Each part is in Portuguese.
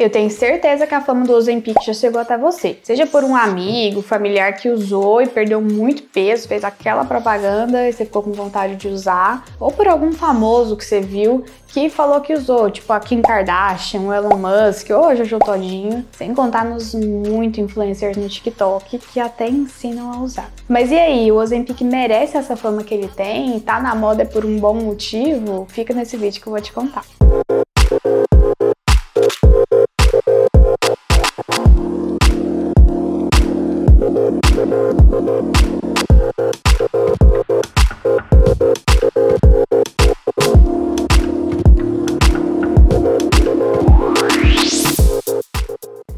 Eu tenho certeza que a fama do Ozempic já chegou até você. Seja por um amigo, familiar que usou e perdeu muito peso, fez aquela propaganda e você ficou com vontade de usar, ou por algum famoso que você viu que falou que usou, tipo a Kim Kardashian, o Elon Musk, ou a Jojo Todinho, sem contar nos muito influencers no TikTok que até ensinam a usar. Mas e aí, o Ozempic merece essa fama que ele tem? Tá na moda por um bom motivo? Fica nesse vídeo que eu vou te contar.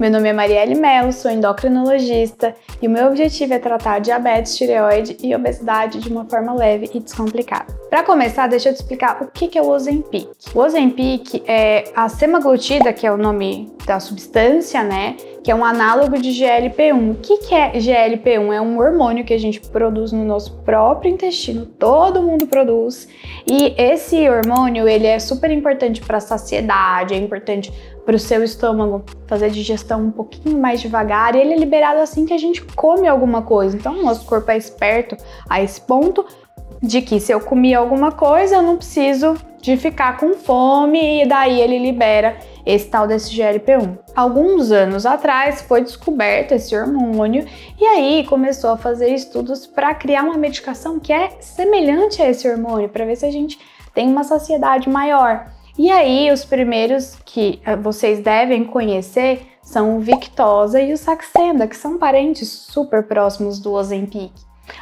Meu nome é Marielle Mello, sou endocrinologista e o meu objetivo é tratar diabetes, tireoide e obesidade de uma forma leve e descomplicada. Para começar, deixa eu te explicar o que é o Ozempic. O Ozempic é a semaglutida, que é o nome da substância, né? Que é um análogo de GLP-1. O que é GLP-1? É um hormônio que a gente produz no nosso próprio intestino, todo mundo produz. E esse hormônio, ele é super importante para a saciedade, é importante para o seu estômago fazer a digestão um pouquinho mais devagar e ele é liberado assim que a gente come alguma coisa. Então, o nosso corpo é esperto a esse ponto de que se eu comi alguma coisa, eu não preciso de ficar com fome e daí ele libera esse tal desse GLP-1. Alguns anos atrás foi descoberto esse hormônio e aí começou a fazer estudos para criar uma medicação que é semelhante a esse hormônio, para ver se a gente tem uma saciedade maior. E aí, os primeiros que eh, vocês devem conhecer são o Victoza e o Saxenda, que são parentes super próximos do Ozempic.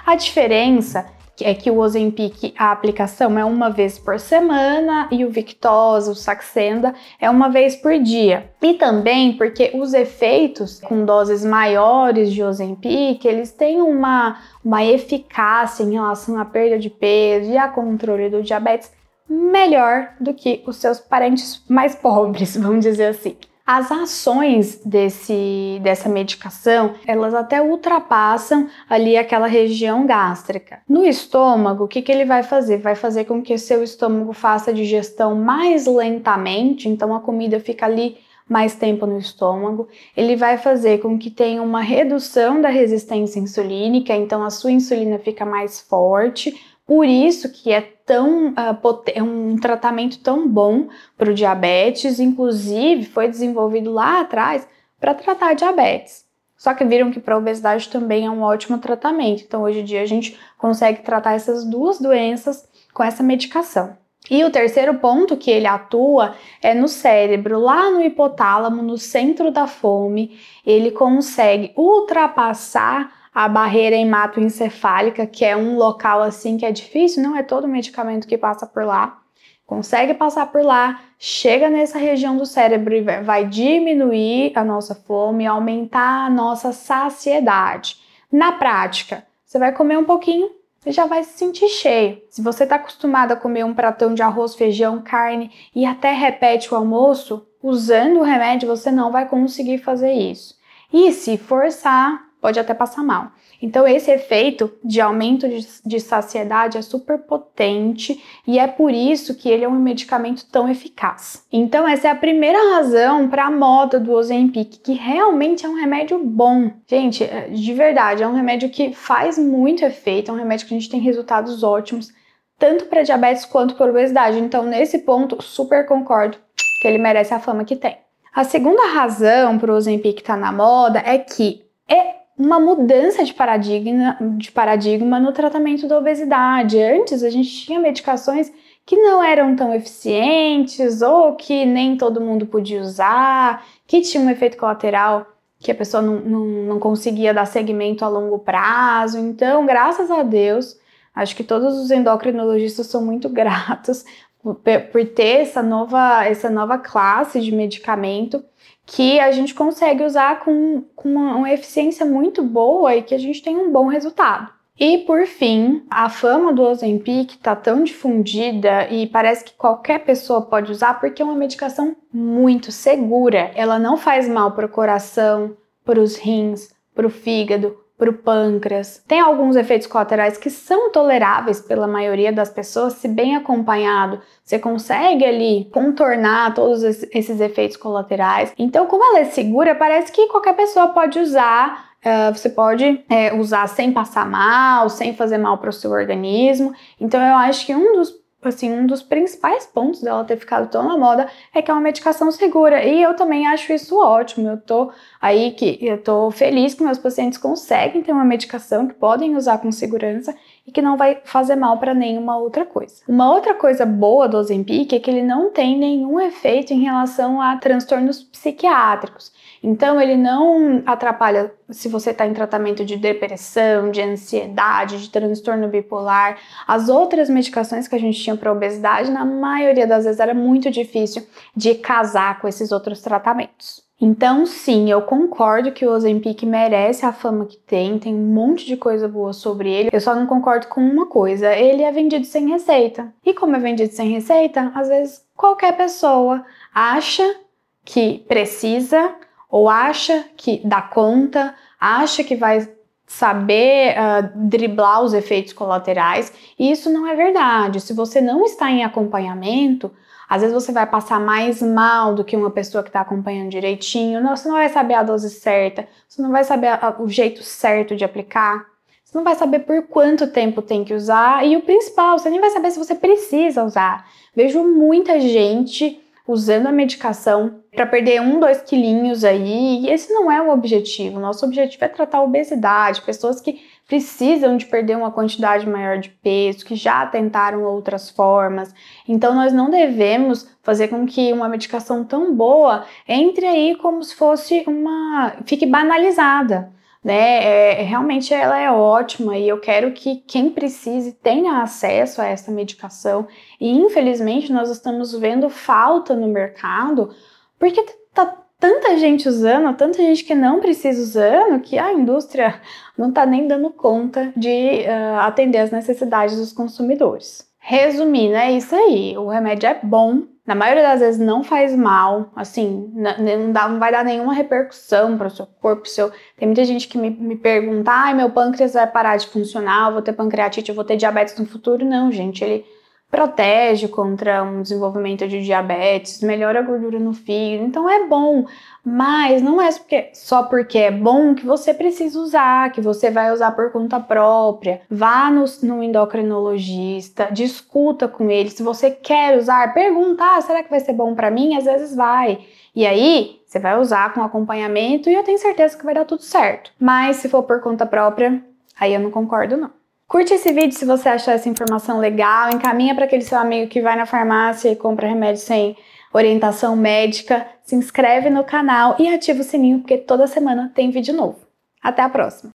A diferença é que o Ozempic, a aplicação é uma vez por semana e o Victoza, o Saxenda, é uma vez por dia. E também porque os efeitos com doses maiores de Ozempic, eles têm uma, uma eficácia em relação à perda de peso e a controle do diabetes melhor do que os seus parentes mais pobres, vamos dizer assim. As ações desse, dessa medicação, elas até ultrapassam ali aquela região gástrica. No estômago, o que, que ele vai fazer? Vai fazer com que seu estômago faça a digestão mais lentamente, então a comida fica ali mais tempo no estômago. Ele vai fazer com que tenha uma redução da resistência insulínica, então a sua insulina fica mais forte, por isso que é tão uh, um tratamento tão bom para o diabetes, inclusive foi desenvolvido lá atrás para tratar diabetes. Só que viram que para obesidade também é um ótimo tratamento. Então hoje em dia a gente consegue tratar essas duas doenças com essa medicação. E o terceiro ponto que ele atua é no cérebro, lá no hipotálamo, no centro da fome. Ele consegue ultrapassar a barreira hematoencefálica, que é um local assim que é difícil, não é todo medicamento que passa por lá. Consegue passar por lá, chega nessa região do cérebro e vai diminuir a nossa fome, aumentar a nossa saciedade. Na prática, você vai comer um pouquinho e já vai se sentir cheio. Se você está acostumado a comer um pratão de arroz, feijão, carne e até repete o almoço, usando o remédio você não vai conseguir fazer isso. E se forçar, pode até passar mal. Então, esse efeito de aumento de, de, saciedade é super potente e é por isso que ele é um medicamento tão eficaz. Então, essa é a primeira razão para a moda do Ozempic, que realmente é um remédio bom. Gente, é, de verdade, é um remédio que faz muito efeito, é um remédio que a gente tem resultados ótimos, tanto para diabetes quanto para obesidade. Então, nesse ponto, super concordo que ele merece a fama que tem. A segunda razão para o Ozempic estar tá na moda é que é uma mudança de paradigma, de paradigma no tratamento da obesidade. Antes a gente tinha medicações que não eram tão eficientes ou que nem todo mundo podia usar, que tinha um efeito colateral que a pessoa não, não, não conseguia dar seguimento a longo prazo. Então, graças a Deus, acho que todos os endocrinologistas são muito gratos por, ter essa nova, essa nova classe de medicamento que a gente consegue usar com, com uma, uma eficiência muito boa e que a gente tem um bom resultado. E por fim, a fama do Ozempic está tão difundida e parece que qualquer pessoa pode usar porque é uma medicação muito segura. Ela não faz mal para o coração, para os rins, para o fígado, para o pâncreas. Tem alguns efeitos colaterais que são toleráveis pela maioria das pessoas, se bem acompanhado, você consegue ali contornar todos esses efeitos colaterais. Então, como ela é segura, parece que qualquer pessoa pode usar Uh, você pode é, usar sem passar mal, sem fazer mal para o seu organismo. Então, eu acho que um dos assim, um dos principais pontos dela ter ficado tão na moda é que é uma medicação segura. E eu também acho isso ótimo. Eu tô aí que eu tô feliz que meus pacientes conseguem ter uma medicação que podem usar com segurança e que não vai fazer mal para nenhuma outra coisa. Uma outra coisa boa do Ozempic é que ele não tem nenhum efeito em relação a transtornos psiquiátricos. Então ele não atrapalha se você está em tratamento de depressão, de ansiedade, de transtorno bipolar. As outras medicações que a gente tinha para obesidade, na maioria das vezes era muito difícil de casar com esses outros tratamentos. Então, sim, eu concordo que o Ozempic merece a fama que tem, tem um monte de coisa boa sobre ele. Eu só não concordo com uma coisa: ele é vendido sem receita. E como é vendido sem receita, às vezes qualquer pessoa acha que precisa ou acha que dá conta, acha que vai saber uh, driblar os efeitos colaterais, e isso não é verdade. Se você não está em acompanhamento, às vezes você vai passar mais mal do que uma pessoa que está acompanhando direitinho. Não, você não vai saber a dose certa, você não vai saber a, o jeito certo de aplicar, você não vai saber por quanto tempo tem que usar, e o principal, você nem vai saber se você precisa usar. Vejo muita gente usando a medicação para perder um, dois quilinhos aí, e esse não é o objetivo. Nosso objetivo é tratar a obesidade, pessoas que precisam de perder uma quantidade maior de peso, que já tentaram outras formas. Então nós não devemos fazer com que uma medicação tão boa entre aí como se fosse uma fique banalizada né? É, realmente ela é ótima e eu quero que quem precise tenha acesso a essa medicação. E infelizmente nós estamos vendo falta no mercado porque tá tanta gente usando, tanta gente que não precisa usando, que a indústria não está nem dando conta de uh, atender as necessidades dos consumidores. Resumindo, é isso aí. O remédio é bom, na maioria das vezes não faz mal, assim, não, dá, não vai dar nenhuma repercussão para o seu corpo. Seu... Tem muita gente que me, me pergunta: ai, meu pâncreas vai parar de funcionar, eu vou ter pancreatite, eu vou ter diabetes no futuro. Não, gente, ele protege contra um desenvolvimento de diabetes, melhora a gordura no fígado, então é bom, mas não é só porque é bom que você precisa usar, que você vai usar por conta própria. Vá no, no endocrinologista, discuta com ele. Se você quer usar, pergunta: ah, será que vai ser bom para mim? Às vezes vai. E aí, você vai usar com acompanhamento e eu tenho certeza que vai dar tudo certo. Mas se for por conta própria, aí eu não concordo não. Curte esse vídeo se você achou essa informação legal, encaminha para aquele seu amigo que vai na farmácia e compra remédio sem orientação médica, se inscreve no canal e ativa o sininho porque toda semana tem vídeo novo. Até a próxima!